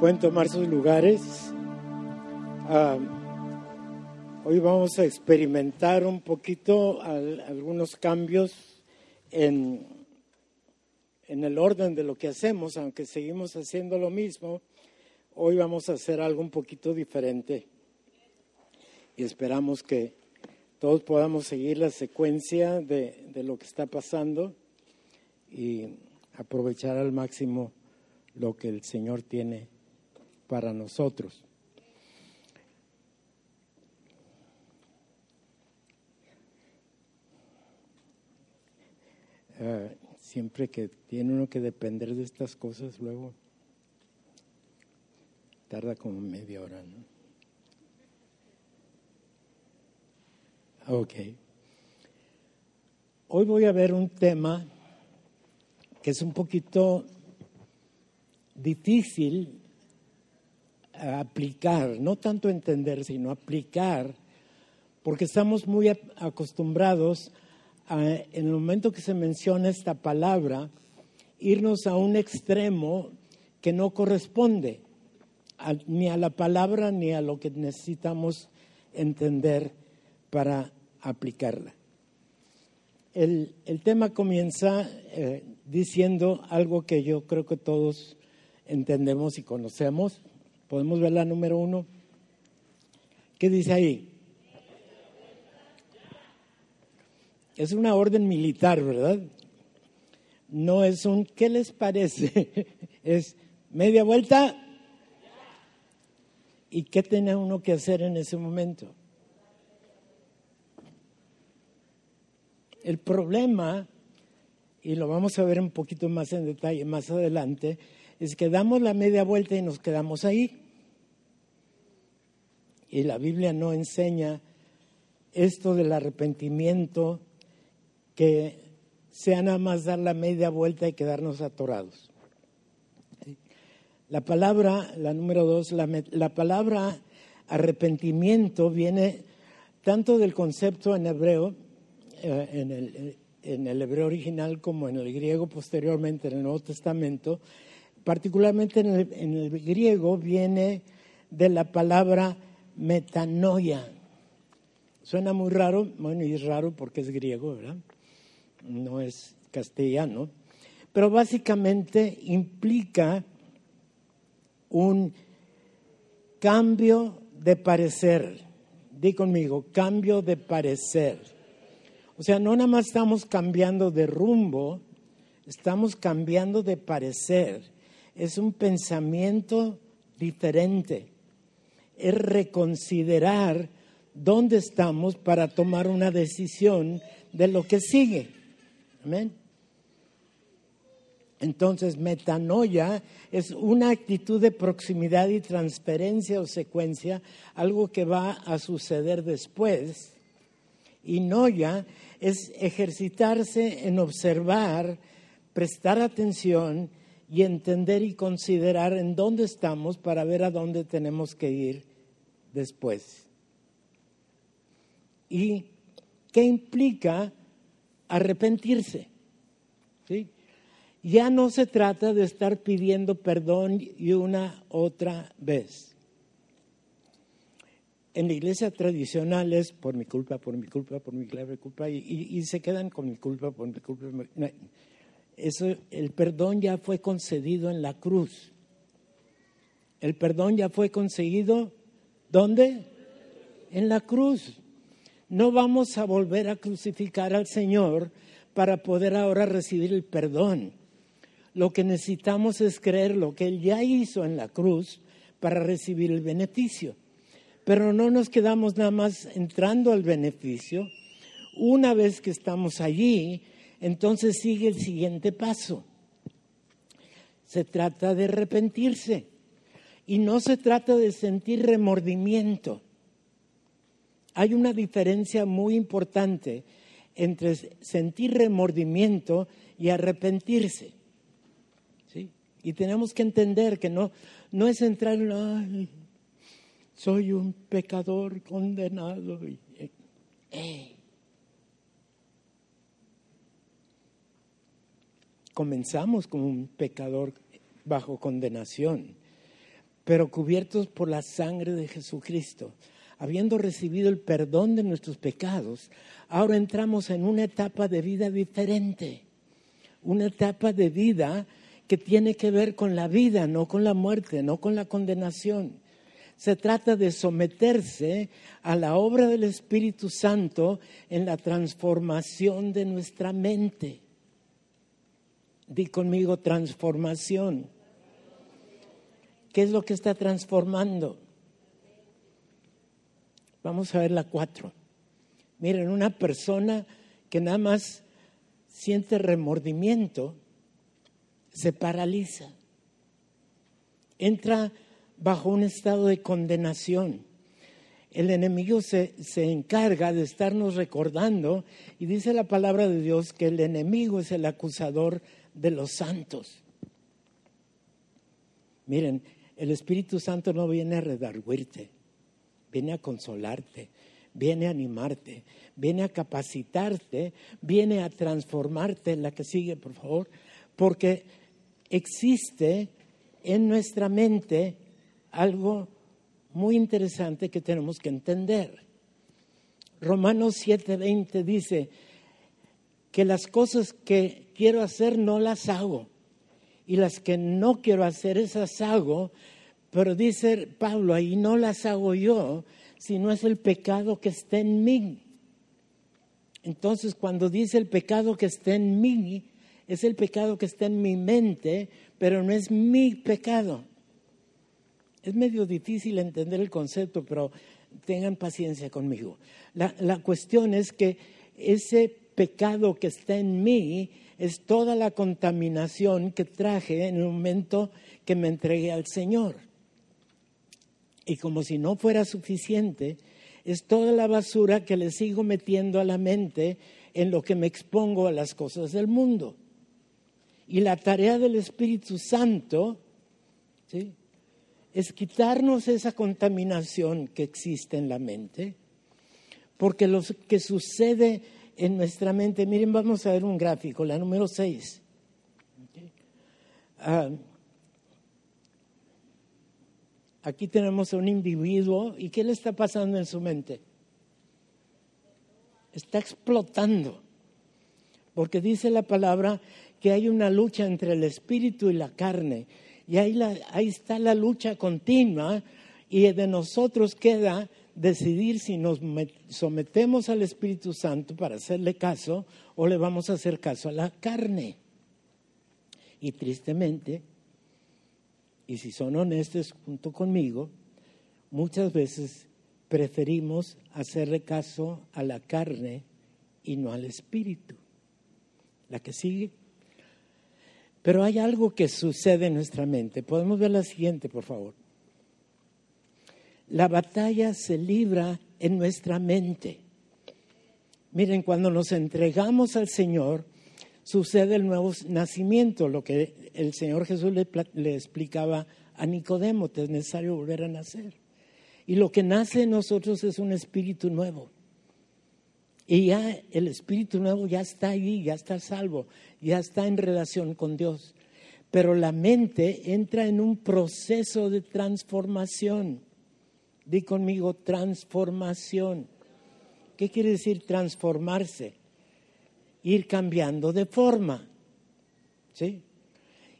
Pueden tomar sus lugares. Ah, hoy vamos a experimentar un poquito algunos cambios en, en el orden de lo que hacemos, aunque seguimos haciendo lo mismo. Hoy vamos a hacer algo un poquito diferente y esperamos que todos podamos seguir la secuencia de, de lo que está pasando y aprovechar al máximo lo que el Señor tiene para nosotros. Ah, siempre que tiene uno que depender de estas cosas, luego tarda como media hora, ¿no? Ok. Hoy voy a ver un tema que es un poquito difícil aplicar, no tanto entender, sino aplicar, porque estamos muy acostumbrados a, en el momento que se menciona esta palabra, irnos a un extremo que no corresponde ni a la palabra ni a lo que necesitamos entender para aplicarla. El, tema comienza eh, diciendo algo que yo creo que todos entendemos y conocemos. Podemos ver la número uno. ¿Qué dice ahí? Es una orden militar, ¿verdad? No es un ¿qué les parece? es media vuelta. ¿Y qué tiene uno que hacer en ese momento? El problema, y lo vamos a ver un poquito más en detalle más adelante, es que damos la media vuelta y nos quedamos ahí. Y la Biblia no enseña esto del arrepentimiento, que sea nada más dar la media vuelta y quedarnos atorados. La palabra, la número dos, la, la palabra arrepentimiento viene tanto del concepto en hebreo, eh, en el hebreo original como en el griego posteriormente en el Nuevo Testamento, particularmente en el, griego, viene de la palabra metanoia. Suena muy raro, bueno, y es raro porque es griego, ¿verdad? No es castellano, pero básicamente implica un cambio de parecer. Di conmigo, cambio de parecer. O sea, no nada más estamos cambiando de rumbo, estamos cambiando de parecer es un pensamiento diferente, es reconsiderar dónde estamos para tomar una decisión de lo que sigue. Amén. Entonces, metanoia es una actitud de proximidad y transferencia o secuencia, algo que va a suceder después. Y noia es ejercitarse en observar, prestar atención y entender y considerar en dónde estamos para ver a dónde tenemos que ir después. ¿Y qué implica arrepentirse? ¿Sí? Ya no se trata de estar pidiendo perdón y una otra vez. En la iglesia tradicional es por mi culpa, por mi culpa, por mi grave culpa, y, y, se quedan con mi culpa, por mi culpa eso, el perdón ya fue concedido en la cruz. El perdón ya fue conseguido, ¿dónde? En la cruz. No vamos a volver a crucificar al Señor para poder ahora recibir el perdón. Lo que necesitamos es creer lo que Él ya hizo en la cruz para recibir el beneficio. Pero no nos quedamos nada más entrando al beneficio. Una vez que estamos allí, entonces sigue el siguiente paso. Se trata de arrepentirse y no se trata de sentir remordimiento. Hay una diferencia muy importante entre sentir remordimiento y arrepentirse. ¿sí? Y tenemos que entender que no, no es entrar en, soy un pecador condenado. Eh, comenzamos como un pecador bajo condenación, pero cubiertos por la sangre de Jesucristo. Habiendo recibido el perdón de nuestros pecados, ahora entramos en una etapa de vida diferente, una etapa de vida que tiene que ver con la vida, no con la muerte, no con la condenación. Se trata de someterse a la obra del Espíritu Santo en la transformación de nuestra mente. Di conmigo transformación. ¿Qué es lo que está transformando? Vamos a ver la cuatro. Miren, una persona que nada más siente remordimiento, se paraliza, entra bajo un estado de condenación. El enemigo se, se, encarga de estarnos recordando y dice la palabra de Dios que el enemigo es el acusador de los santos. Miren, el Espíritu Santo no viene a redarguirte, viene a consolarte, viene a animarte, viene a capacitarte, viene a transformarte. La que sigue, por favor, porque existe en nuestra mente algo muy interesante que tenemos que entender. Romanos 7:20 dice que las cosas que quiero hacer no las hago y las que no quiero hacer esas hago, pero dice Pablo ahí no las hago yo, sino es el pecado que está en mí. Entonces cuando dice el pecado que está en mí, es el pecado que está en mi mente, pero no es mi pecado. Es medio difícil entender el concepto, pero tengan paciencia conmigo. La, la, cuestión es que ese pecado que está en mí es toda la contaminación que traje en el momento que me entregué al Señor. Y como si no fuera suficiente, es toda la basura que le sigo metiendo a la mente en lo que me expongo a las cosas del mundo. Y la tarea del Espíritu Santo es quitarnos esa contaminación que existe en la mente, porque lo que sucede en nuestra mente, miren, vamos a ver un gráfico, la número 6. Ah, aquí tenemos a un individuo y ¿qué le está pasando en su mente? Está explotando, porque dice la palabra que hay una lucha entre el espíritu y la carne. Y ahí, ahí está la lucha continua y de nosotros queda decidir si nos sometemos al Espíritu Santo para hacerle caso o le vamos a hacer caso a la carne. Y tristemente, y si son honestos junto conmigo, muchas veces preferimos hacerle caso a la carne y no al Espíritu. La que sigue. Pero hay algo que sucede en nuestra mente. Podemos ver la siguiente, por favor. La batalla se libra en nuestra mente. Miren, cuando nos entregamos al Señor, sucede el nuevo nacimiento, lo que el Señor Jesús le, explicaba a Nicodemo, es necesario volver a nacer. Y lo que nace en nosotros es un espíritu nuevo. Y ya el espíritu nuevo ya está ahí, ya está salvo, ya está en relación con Dios. Pero la mente entra en un proceso de transformación. Di conmigo transformación. ¿Qué quiere decir transformarse? Ir cambiando de forma. ¿Sí?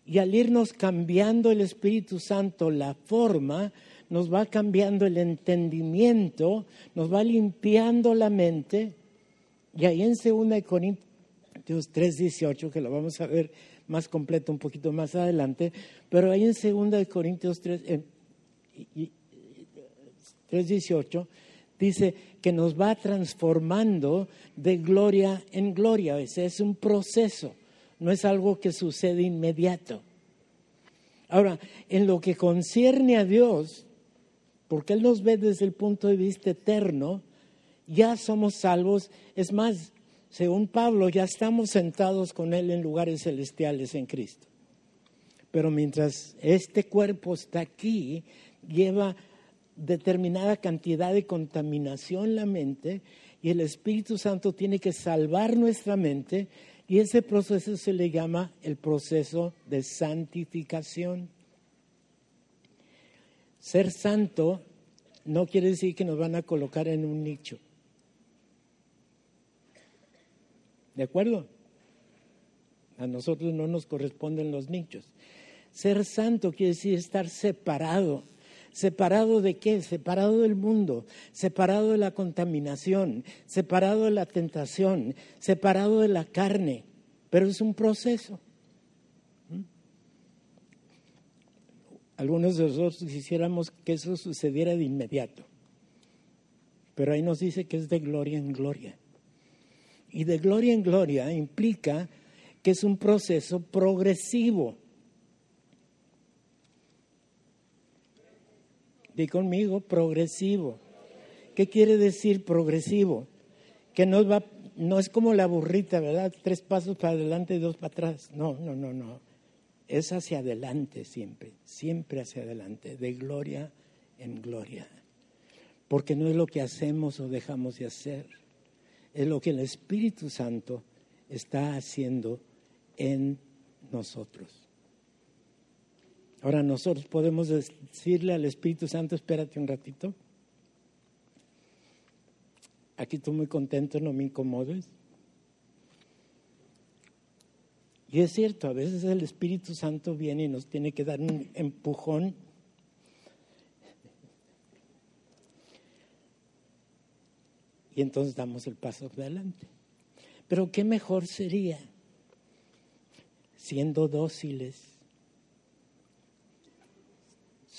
Y al irnos cambiando el Espíritu Santo la forma, nos va cambiando el entendimiento, nos va limpiando la mente y ahí en 2 Corintios 3:18, que lo vamos a ver más completo un poquito más adelante, pero ahí en 2 Corintios 3, 3:18 dice que nos va transformando de gloria en gloria. Ese es un proceso, no es algo que sucede inmediato. Ahora, en lo que concierne a Dios, porque Él nos ve desde el punto de vista eterno, ya somos salvos. Es más, según Pablo, ya estamos sentados con Él en lugares celestiales en Cristo. Pero mientras este cuerpo está aquí, lleva determinada cantidad de contaminación la mente y el Espíritu Santo tiene que salvar nuestra mente y ese proceso se le llama el proceso de santificación. Ser santo no quiere decir que nos van a colocar en un nicho. ¿De acuerdo? A nosotros no nos corresponden los nichos. Ser santo quiere decir estar separado. ¿Separado de qué? Separado del mundo, separado de la contaminación, separado de la tentación, separado de la carne. Pero es un proceso. ¿Mm? Algunos de nosotros quisiéramos que eso sucediera de inmediato. Pero ahí nos dice que es de gloria en gloria. Y de gloria en gloria implica que es un proceso progresivo. Di conmigo, progresivo. ¿Qué quiere decir progresivo? Que no, va, no es como la burrita, ¿verdad? Tres pasos para adelante y dos para atrás. No, no, no, no. Es hacia adelante siempre, siempre hacia adelante, de gloria en gloria. Porque no es lo que hacemos o dejamos de hacer es lo que el Espíritu Santo está haciendo en nosotros. Ahora nosotros podemos decirle al Espíritu Santo, espérate un ratito. Aquí estoy muy contento, no me incomodes. Y es cierto, a veces el Espíritu Santo viene y nos tiene que dar un empujón y entonces damos el paso adelante. Pero qué mejor sería siendo dóciles,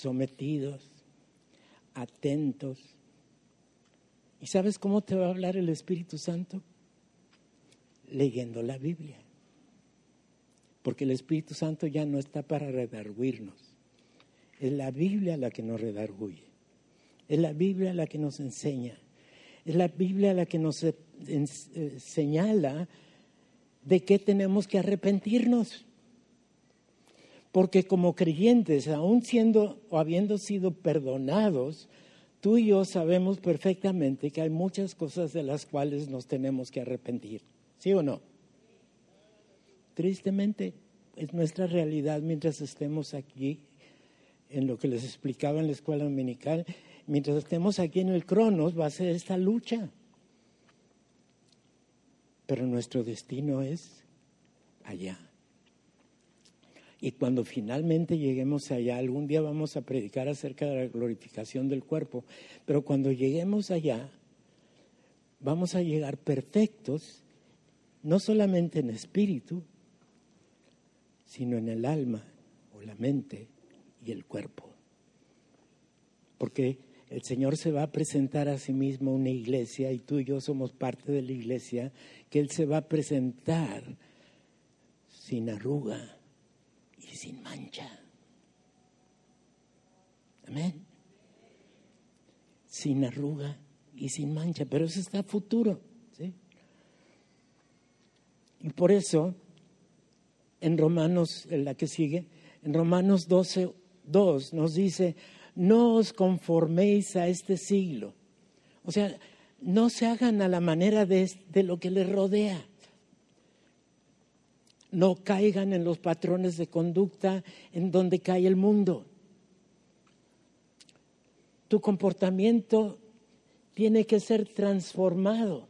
sometidos, atentos. ¿Y sabes cómo te va a hablar el Espíritu Santo? Leyendo la Biblia. Porque el Espíritu Santo ya no está para redarguirnos. Es la Biblia la que nos redarguye. Es la Biblia la que nos enseña. Es la Biblia la que nos eh, señala de qué tenemos que arrepentirnos. Porque como creyentes, aún siendo o habiendo sido perdonados, tú y yo sabemos perfectamente que hay muchas cosas de las cuales nos tenemos que arrepentir. ¿Sí o no? Tristemente, es nuestra realidad mientras estemos aquí, en lo que les explicaba en la escuela dominical, mientras estemos aquí en el Cronos, va a ser esta lucha. Pero nuestro destino es allá. Y cuando finalmente lleguemos allá, algún día vamos a predicar acerca de la glorificación del cuerpo, pero cuando lleguemos allá, vamos a llegar perfectos, no solamente en espíritu, sino en el alma o la mente y el cuerpo. Porque el Señor se va a presentar a sí mismo una iglesia y tú y yo somos parte de la iglesia, que Él se va a presentar sin arruga y sin mancha. Amén. Sin arruga y sin mancha, pero eso está futuro. ¿sí? Y por eso, en Romanos, en la que sigue, en Romanos 12, 2 nos dice, no os conforméis a este siglo. O sea, no se hagan a la manera de, lo que les rodea. No caigan en los patrones de conducta en donde cae el mundo. Tu comportamiento tiene que ser transformado.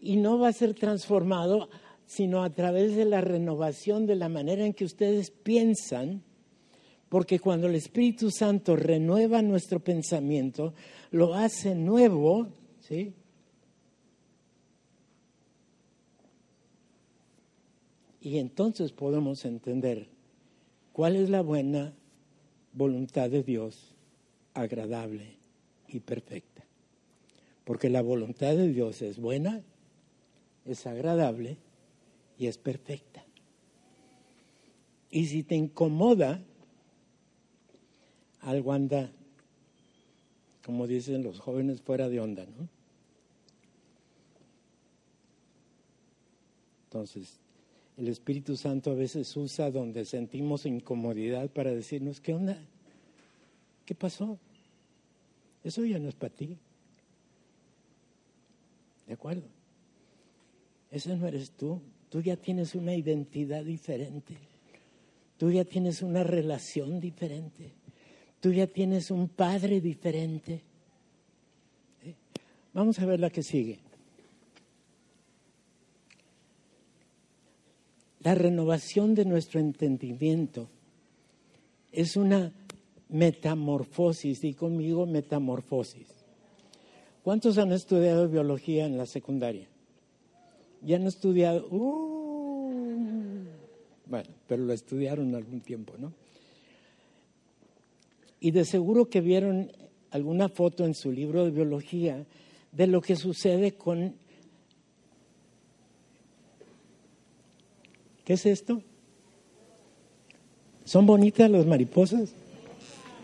Y no va a ser transformado sino a través de la renovación de la manera en que ustedes piensan porque cuando el Espíritu Santo renueva nuestro pensamiento, lo hace nuevo, ¿sí? Y entonces podemos entender cuál es la buena voluntad de Dios, agradable y perfecta. Porque la voluntad de Dios es buena, es agradable y es perfecta. Y si te incomoda algo anda, como dicen los jóvenes, fuera de onda, ¿no? Entonces, el Espíritu Santo a veces usa donde sentimos incomodidad para decirnos, ¿qué onda? ¿Qué pasó? Eso ya no es para ti. ¿De acuerdo? Ese no eres tú. Tú ya tienes una identidad diferente. Tú ya tienes una relación diferente. Tú ya tienes un padre diferente. Vamos a ver la que sigue. La renovación de nuestro entendimiento es una metamorfosis, di conmigo metamorfosis. ¿Cuántos han estudiado biología en la secundaria? Ya han estudiado, uh, bueno, pero lo estudiaron algún tiempo, ¿no? Y de seguro que vieron alguna foto en su libro de biología de lo que sucede con... ¿Qué es esto? ¿Son bonitas las mariposas?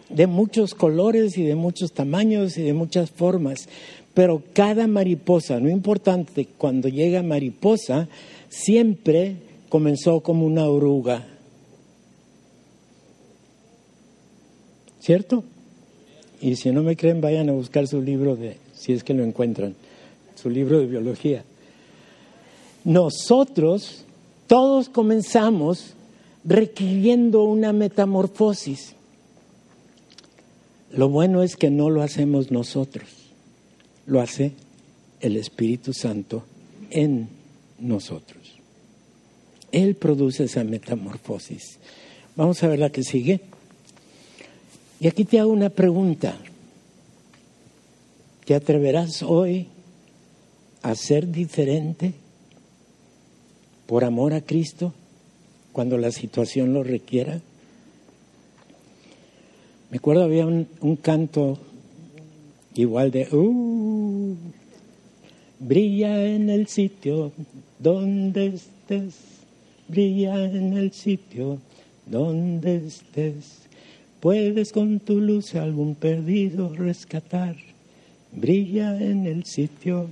De muchos colores y de muchos tamaños y de muchas formas. Pero cada mariposa, no importante, cuando llega mariposa, siempre comenzó como una oruga. ¿Cierto? Y si no me creen, vayan a buscar su libro de, si es que lo encuentran, su libro de biología. Nosotros, todos comenzamos requiriendo una metamorfosis. Lo bueno es que no lo hacemos nosotros, lo hace el Espíritu Santo en nosotros. Él produce esa metamorfosis. Vamos a ver la que sigue. Y aquí te hago una pregunta. ¿Te atreverás hoy a ser diferente por amor a Cristo cuando la situación lo requiera? Me acuerdo había un, canto igual de, uh, brilla en el sitio donde estés, brilla en el sitio donde estés, puedes con tu luz algún perdido rescatar brilla en el sitio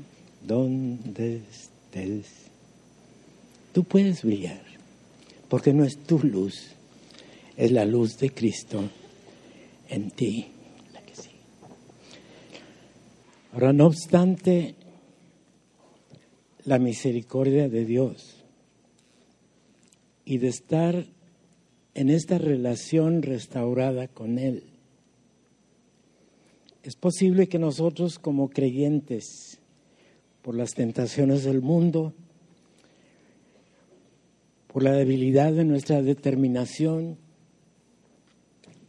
donde estés. Tú puedes brillar, porque no es tu luz, es la luz de Cristo en ti. Ahora, no obstante, la misericordia de Dios y de estar en esta relación restaurada con Él, es posible que nosotros como creyentes, por las tentaciones del mundo, por la debilidad de nuestra determinación,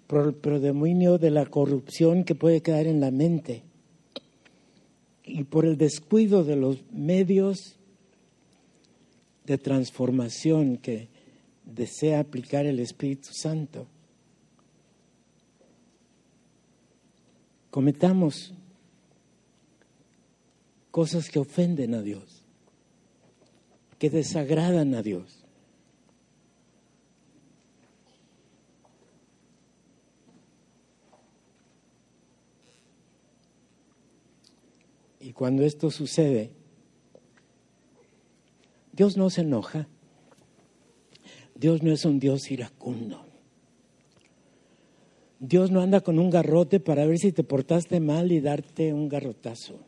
por el predominio de la corrupción que puede quedar en la mente y por el descuido de los medios de transformación que desea aplicar el Espíritu Santo, cometamos cosas que ofenden a Dios, que desagradan a Dios. Y cuando esto sucede, Dios no se enoja. Dios no es un Dios iracundo. Dios no anda con un garrote para ver si te portaste mal y darte un garrotazo.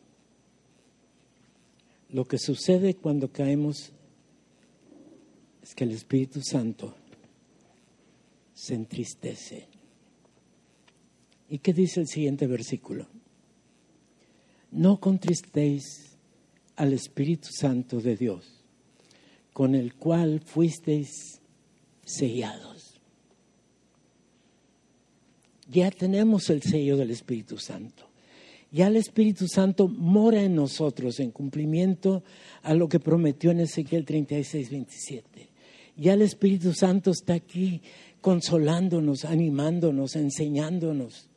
Lo que sucede cuando caemos es que el Espíritu Santo se entristece. ¿Y qué dice el siguiente versículo? No contristéis al Espíritu Santo de Dios, con el cual fuisteis sellados ya tenemos el sello del Espíritu Santo. Ya el Espíritu Santo mora en nosotros en cumplimiento a lo que prometió en Ezequiel 36, 27. Ya el Espíritu Santo está aquí consolándonos, animándonos, enseñándonos,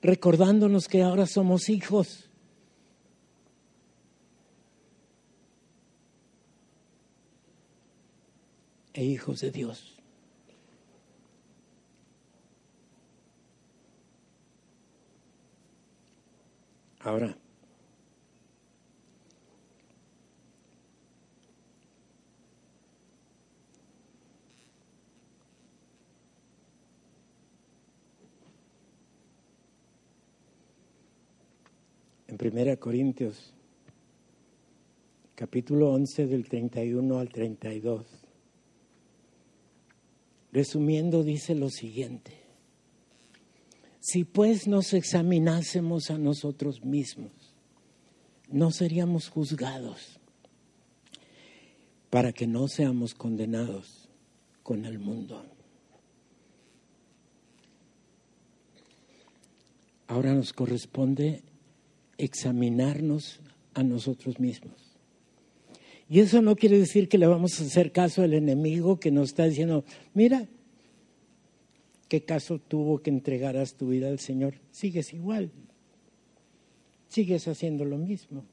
recordándonos que ahora somos hijos. E hijos de Dios. Ahora, en Primera Corintios, capítulo 11 del 31 al 32, resumiendo dice lo siguiente, Si pues nos examinásemos a nosotros mismos, no seríamos juzgados para que no seamos condenados con el mundo. Ahora nos corresponde examinarnos a nosotros mismos. Y eso no quiere decir que le vamos a hacer caso al enemigo que nos está diciendo, mira, ¿qué caso tuvo que entregaras tu vida al Señor? Sigues igual, sigues haciendo lo mismo.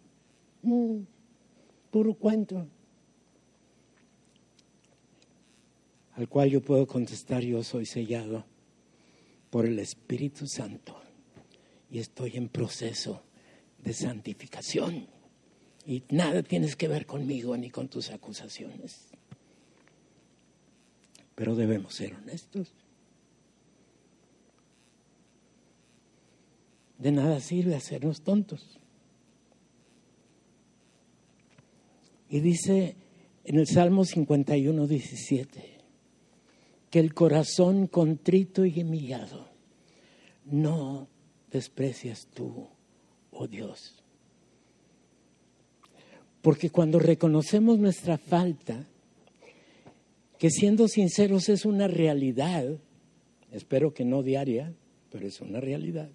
Mm, puro cuento. Al cual yo puedo contestar, yo soy sellado por el Espíritu Santo y estoy en proceso de santificación. Y nada tienes que ver conmigo ni con tus acusaciones. Pero debemos ser honestos. De nada sirve hacernos tontos. Y dice en el Salmo 51, 17, que el corazón contrito y humillado no desprecias tú, oh Dios. Porque cuando reconocemos nuestra falta, que siendo sinceros es una realidad, espero que no diaria, pero es una realidad.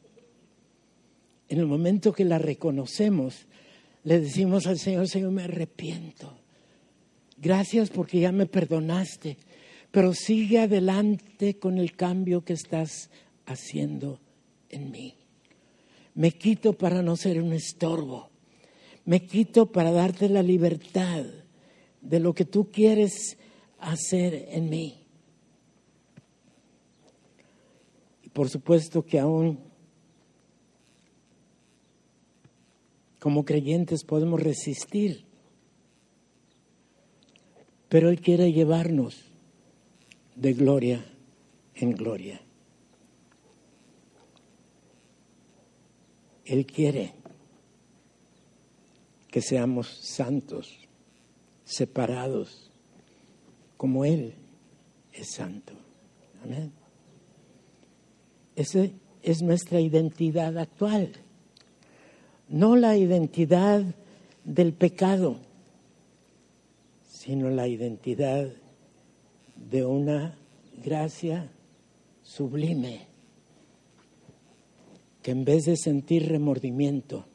En el momento que la reconocemos, le decimos al Señor, Señor, me arrepiento. Gracias porque ya me perdonaste, pero sigue adelante con el cambio que estás haciendo en mí. Me quito para no ser un estorbo. Me quito para darte la libertad de lo que tú quieres hacer en mí. Y por supuesto que aún como creyentes podemos resistir, pero Él quiere llevarnos de gloria en gloria. Él quiere que seamos santos, separados, como Él es santo. Amén. Esa es nuestra identidad actual, no la identidad del pecado, sino la identidad de una gracia sublime que en vez de sentir remordimiento,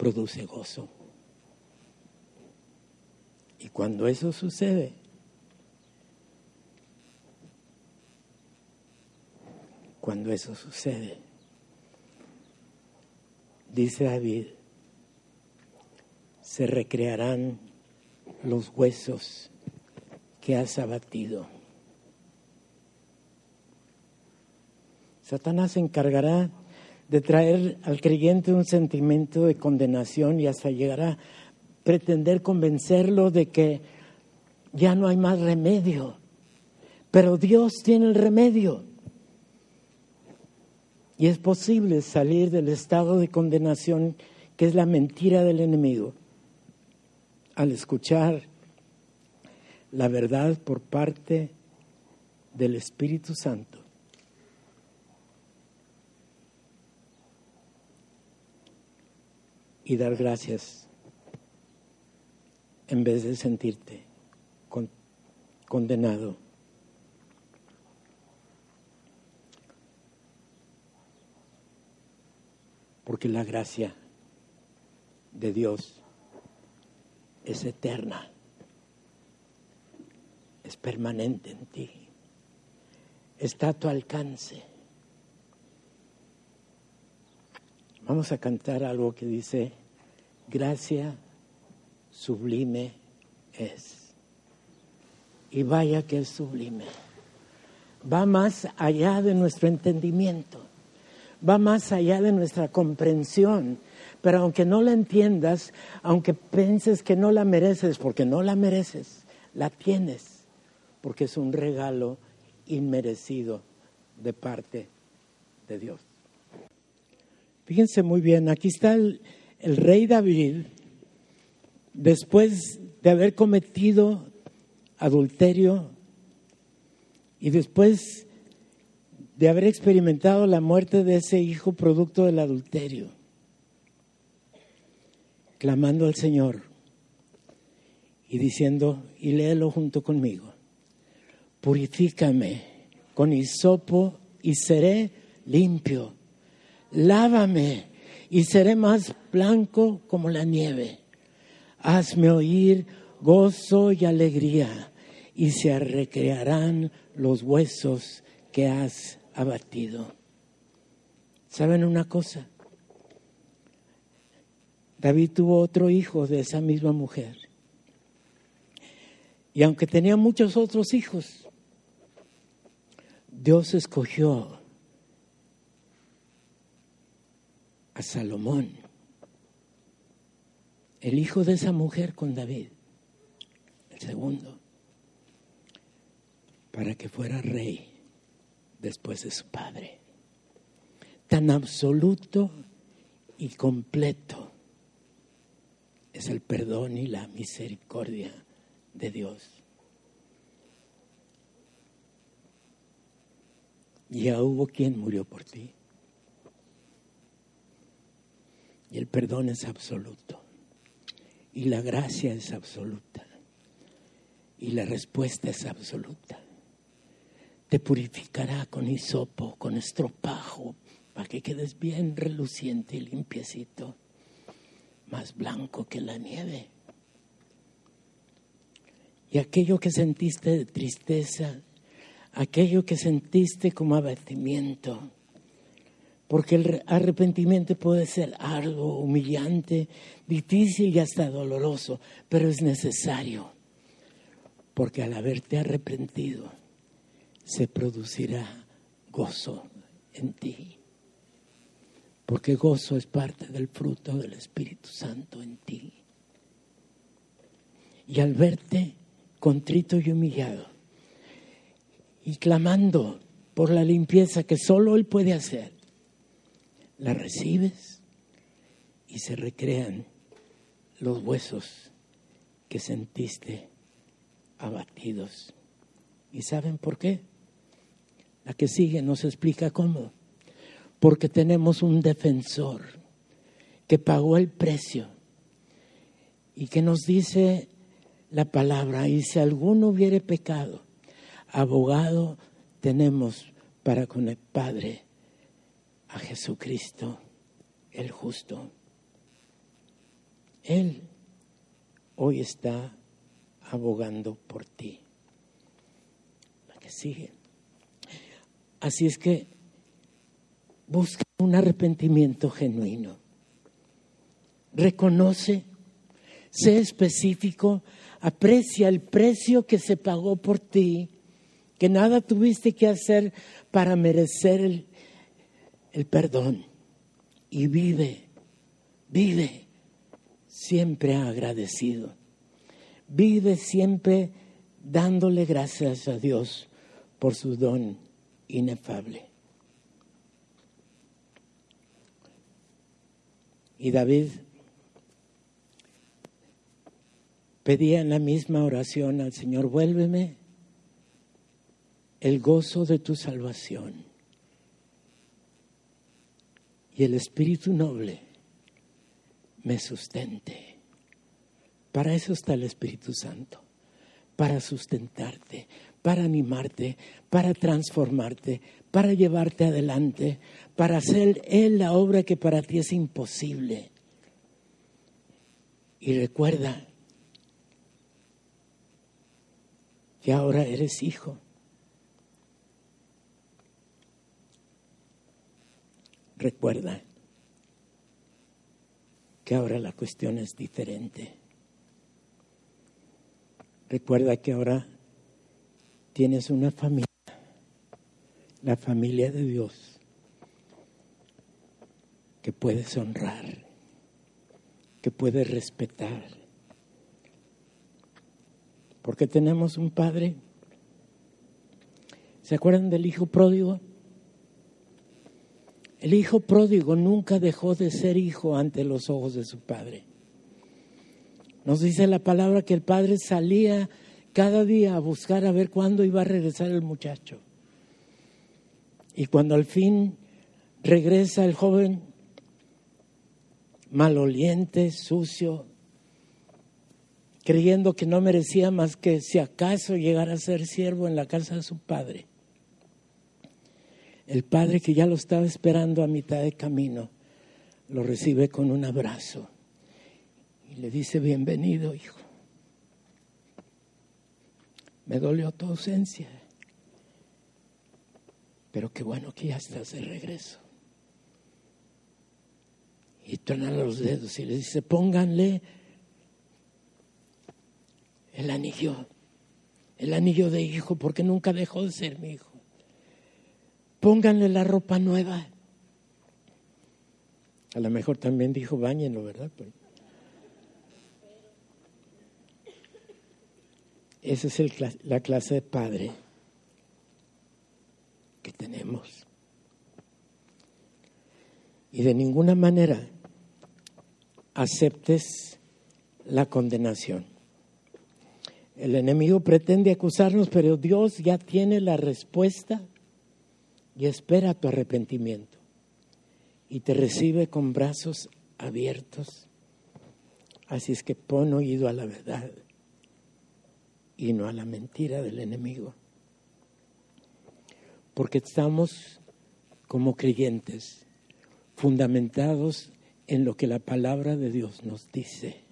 produce gozo. Y cuando eso sucede, cuando eso sucede, dice David, se recrearán los huesos que has abatido. Satanás se encargará de traer al creyente un sentimiento de condenación y hasta llegará a pretender convencerlo de que ya no hay más remedio. Pero Dios tiene el remedio. Y es posible salir del estado de condenación que es la mentira del enemigo al escuchar la verdad por parte del Espíritu Santo y dar gracias en vez de sentirte condenado. Porque la gracia de Dios es eterna, es permanente en ti, está a tu alcance. Vamos a cantar algo que dice, gracia sublime es. Y vaya que es sublime. Va más allá de nuestro entendimiento, va más allá de nuestra comprensión. Pero aunque no la entiendas, aunque pienses que no la mereces, porque no la mereces, la tienes, porque es un regalo inmerecido de parte de Dios. Fíjense muy bien, aquí está el, rey David, después de haber cometido adulterio, Y después de haber experimentado la muerte de ese hijo producto del adulterio, clamando al Señor y diciendo, y léelo junto conmigo, purifícame con hisopo y seré limpio, lávame y seré más blanco como la nieve, hazme oír gozo y alegría y se recrearán los huesos que has abatido. ¿Saben una cosa? David tuvo otro hijo de esa misma mujer. Y aunque tenía muchos otros hijos, Dios escogió Salomón, el hijo de esa mujer con David, el segundo, para que fuera rey después de su padre. Tan absoluto y completo es el perdón y la misericordia de Dios. Ya hubo quien murió por ti. Y el perdón es absoluto. Y la gracia es absoluta. Y la respuesta es absoluta te purificará con hisopo, con estropajo, para que quedes bien reluciente y limpiecito, más blanco que la nieve. Y aquello que sentiste de tristeza, aquello que sentiste como abatimiento, porque el arrepentimiento puede ser algo humillante, difícil y hasta doloroso, pero es necesario, porque al haberte arrepentido, se producirá gozo en ti. Porque gozo es parte del fruto del Espíritu Santo en ti. Y al verte contrito y humillado y clamando por la limpieza que solo Él puede hacer, la recibes y se recrean los huesos que sentiste abatidos. ¿Y saben por qué? La que sigue nos explica cómo. Porque tenemos un defensor que pagó el precio y que nos dice la palabra, y si alguno hubiere pecado, abogado tenemos para con el Padre a Jesucristo el justo. Él hoy está abogando por ti. La que sigue. Así es que busca un arrepentimiento genuino. Reconoce, sé específico, aprecia el precio que se pagó por ti, que nada tuviste que hacer para merecer el, el perdón. Y vive, vive siempre agradecido. Vive siempre dándole gracias a Dios por su don inefable. Y David pedía en la misma oración al Señor, vuélveme el gozo de tu salvación y el espíritu noble me sustente. Para eso está el Espíritu Santo, para sustentarte, para animarte, para transformarte, para llevarte adelante, para hacer Él la obra que para ti es imposible. Y recuerda que ahora eres hijo. Recuerda que ahora la cuestión es diferente. Recuerda que ahora tienes una familia, la familia de Dios, que puedes honrar, que puedes respetar. Porque tenemos un padre. ¿Se acuerdan del hijo pródigo? El hijo pródigo nunca dejó de ser hijo ante los ojos de su padre. Nos dice la palabra que el padre salía cada día a buscar a ver cuándo iba a regresar el muchacho. Y cuando al fin regresa el joven, maloliente, sucio, creyendo que no merecía más que si acaso llegara a ser siervo en la casa de su padre. El padre que ya lo estaba esperando a mitad de camino, lo recibe con un abrazo y le dice, bienvenido hijo. Me dolió tu ausencia, pero qué bueno que ya estás de regreso. Y truena los dedos y le dice, pónganle el anillo, el anillo de hijo, porque nunca dejó de ser mi hijo. Pónganle la ropa nueva. A lo mejor también dijo, bañenlo, ¿verdad? Esa es la clase de padre que tenemos. Y de ninguna manera aceptes la condenación. El enemigo pretende acusarnos, pero Dios ya tiene la respuesta y espera tu arrepentimiento. Y te recibe con brazos abiertos. Así es que pon oído a la verdad y no a la mentira del enemigo. Porque estamos como creyentes fundamentados en lo que la palabra de Dios nos dice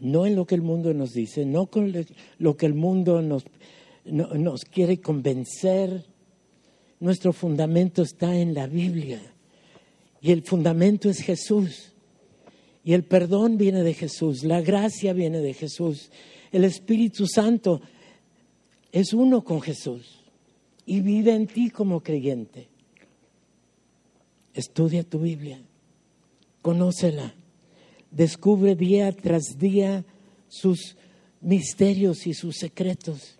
no en lo que el mundo nos dice, no con lo que el mundo nos, nos quiere convencer. Nuestro fundamento está en la Biblia. Y el fundamento es Jesús. Y el perdón viene de Jesús, la gracia viene de Jesús, el Espíritu Santo es uno con Jesús. Y vive en ti como creyente. Estudia tu Biblia, conócela. Descubre día tras día sus misterios y sus secretos,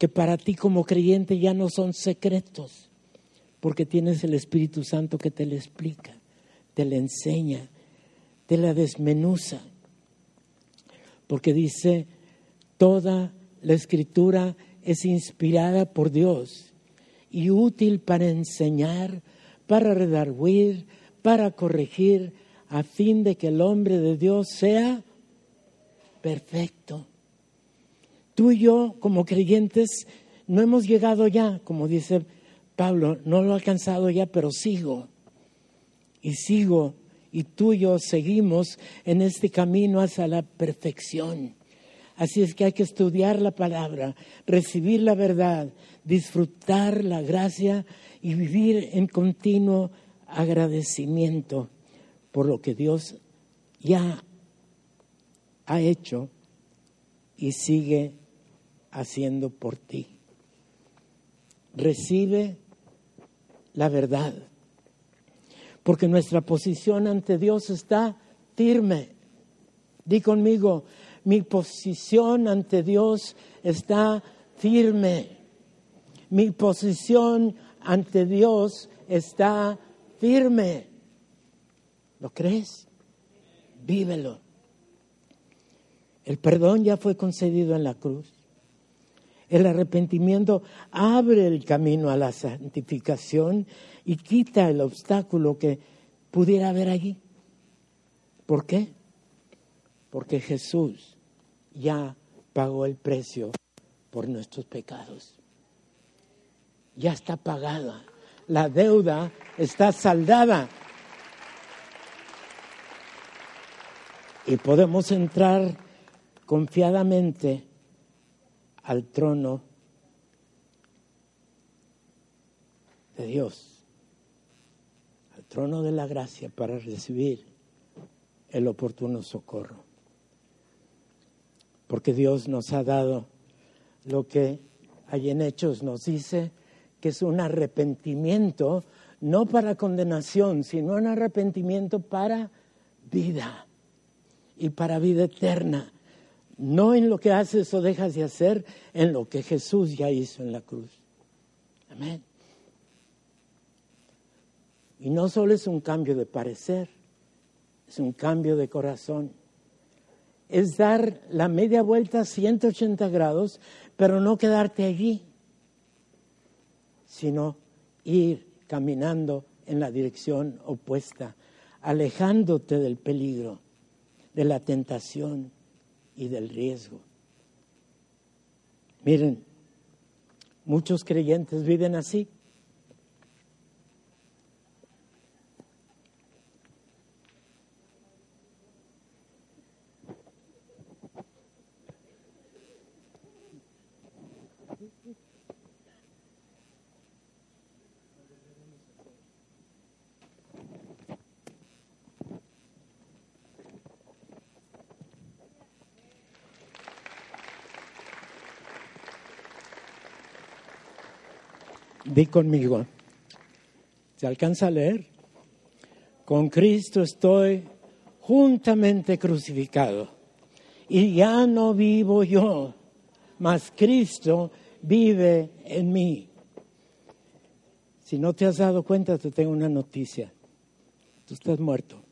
que para ti como creyente ya no son secretos, porque tienes el Espíritu Santo que te le explica, te le enseña, te la desmenuza, porque dice, toda la escritura es inspirada por Dios y útil para enseñar, para redarguir, para corregir, a fin de que el hombre de Dios sea perfecto. Tú y yo, como creyentes, no hemos llegado ya, como dice Pablo, no lo he alcanzado ya, pero sigo. Y sigo, y tú y yo seguimos en este camino hacia la perfección. Así es que hay que estudiar la palabra, recibir la verdad, disfrutar la gracia y vivir en continuo agradecimiento por lo que Dios ya ha hecho y sigue haciendo por ti. Recibe la verdad, porque nuestra posición ante Dios está firme. Di conmigo, mi posición ante Dios está firme. Mi posición ante Dios está firme. ¿Lo crees? Vívelo. El perdón ya fue concedido en la cruz. El arrepentimiento abre el camino a la santificación y quita el obstáculo que pudiera haber allí. ¿Por qué? Porque Jesús ya pagó el precio por nuestros pecados. Ya está pagada. La deuda está saldada. y podemos entrar confiadamente al trono de Dios, al trono de la gracia para recibir el oportuno socorro. Porque Dios nos ha dado lo que hay en Hechos nos dice que es un arrepentimiento, no para condenación, sino un arrepentimiento para vida y para vida eterna. No en lo que haces o dejas de hacer, en lo que Jesús ya hizo en la cruz. Amén. Y no solo es un cambio de parecer, es un cambio de corazón. es dar la media vuelta 180 grados, pero no quedarte allí, sino ir caminando en la dirección opuesta, alejándote del peligro, de la tentación y del riesgo. Miren, muchos creyentes viven así. Conmigo. ¿Se alcanza a leer? Con Cristo estoy juntamente crucificado. Y ya no vivo yo, mas Cristo vive en mí. Si no te has dado cuenta, te tengo una noticia. Tú estás muerto.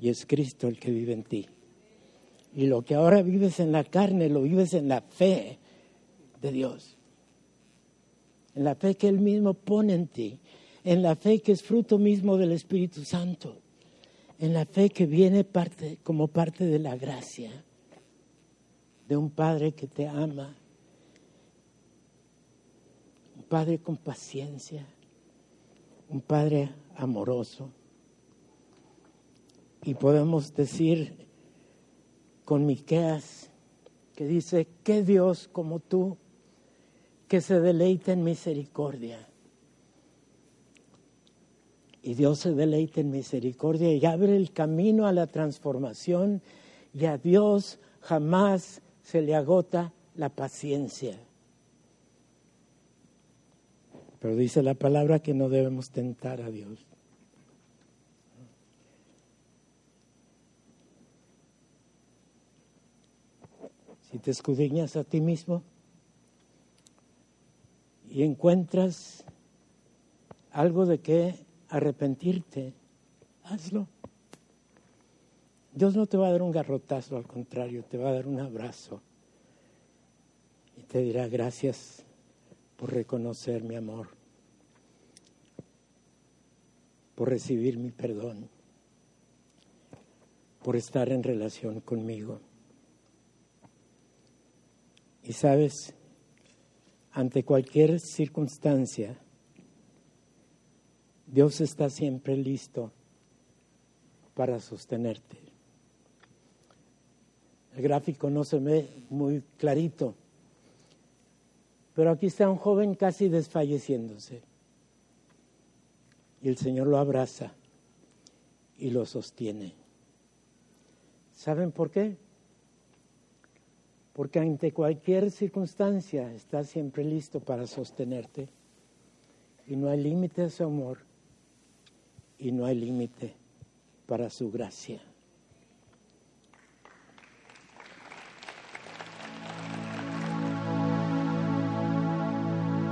Y es Cristo el que vive en ti. Y lo que ahora vives en la carne, lo vives en la fe de Dios en la fe que Él mismo pone en ti, en la fe que es fruto mismo del Espíritu Santo, en la fe que viene parte, como parte de la gracia de un Padre que te ama, un Padre con paciencia, un Padre amoroso. Y podemos decir con Miqueas que dice, ¿qué Dios como tú que se deleite en misericordia. Y Dios se deleite en misericordia y abre el camino a la transformación y a Dios jamás se le agota la paciencia. Pero dice la palabra que no debemos tentar a Dios. Si te escudriñas a ti mismo, y encuentras algo de qué arrepentirte, hazlo. Dios no te va a dar un garrotazo, al contrario, te va a dar un abrazo y te dirá gracias por reconocer mi amor, por recibir mi perdón, por estar en relación conmigo. Y sabes, ante cualquier circunstancia, Dios está siempre listo para sostenerte. El gráfico no se ve muy clarito, pero aquí está un joven casi desfalleciéndose. Y el Señor lo abraza y lo sostiene. ¿Saben por qué? Porque ante cualquier circunstancia está siempre listo para sostenerte. Y no hay límite a su amor y no hay límite para su gracia.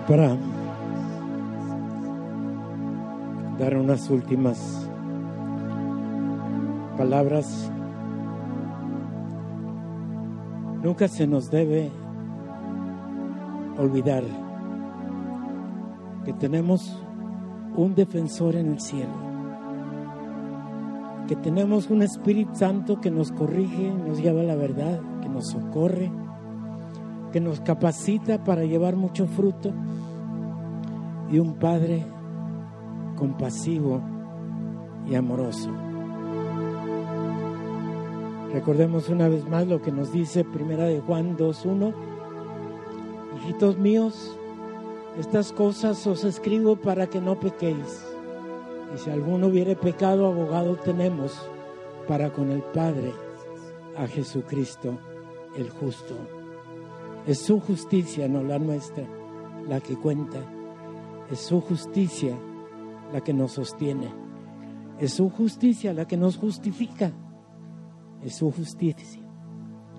Para dar unas últimas palabras Nunca se nos debe olvidar que tenemos un defensor en el cielo, que tenemos un Espíritu Santo que nos corrige, nos lleva a la verdad, que nos socorre, que nos capacita para llevar mucho fruto y un Padre compasivo y amoroso. Recordemos una vez más lo que nos dice Primera de Juan 2.1. Hijitos míos, estas cosas os escribo para que no pequéis. Y si alguno hubiere pecado, abogado tenemos para con el Padre a Jesucristo el justo. Es su justicia, no la nuestra, la que cuenta. Es su justicia la que nos sostiene. Es su justicia la que nos justifica. Es su justicia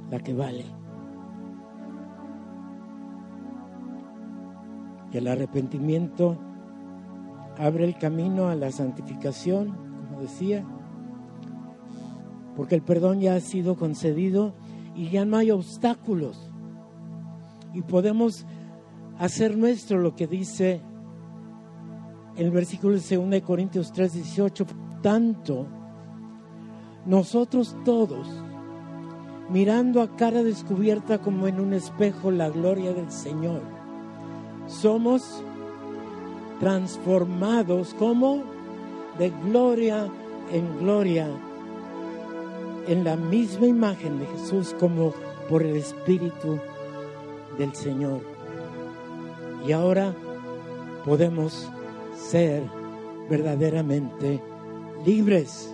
la que vale. Y el arrepentimiento abre el camino a la santificación, como decía. porque el perdón ya ha sido concedido y ya no hay obstáculos. Y podemos hacer nuestro lo que dice el versículo de 2 Corintios 3, 18. Tanto, nosotros todos, mirando a cara descubierta como en un espejo la gloria del Señor, somos transformados como de gloria en gloria en la misma imagen de Jesús como por el Espíritu del Señor. Y ahora podemos ser verdaderamente libres.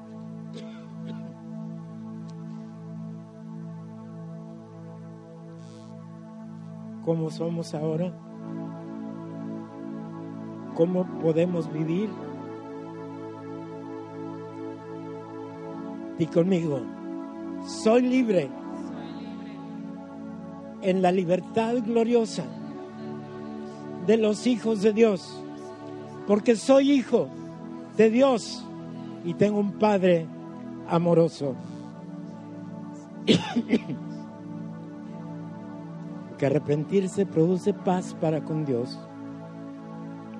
¿Cómo somos ahora? ¿Cómo podemos vivir? Y conmigo, soy libre en la libertad gloriosa de los hijos de Dios, porque soy hijo de Dios y tengo un Padre amoroso. que arrepentirse produce paz para con Dios,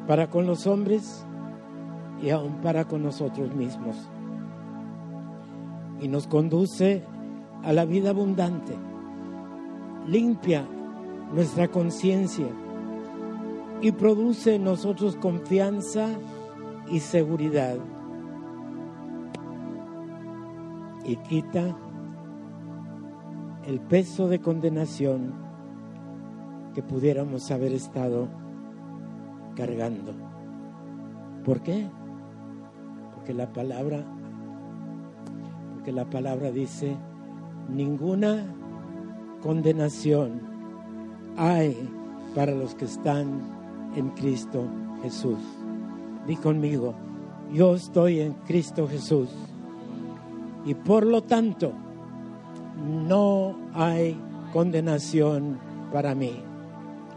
para con los hombres y aún para con nosotros mismos. Y nos conduce a la vida abundante, limpia nuestra conciencia y produce en nosotros confianza y seguridad. Y quita el peso de condenación que pudiéramos haber estado cargando. ¿Por qué? Porque la palabra, porque la palabra dice, ninguna condenación hay para los que están en Cristo Jesús. Di conmigo, yo estoy en Cristo Jesús y por lo tanto no hay condenación para mí.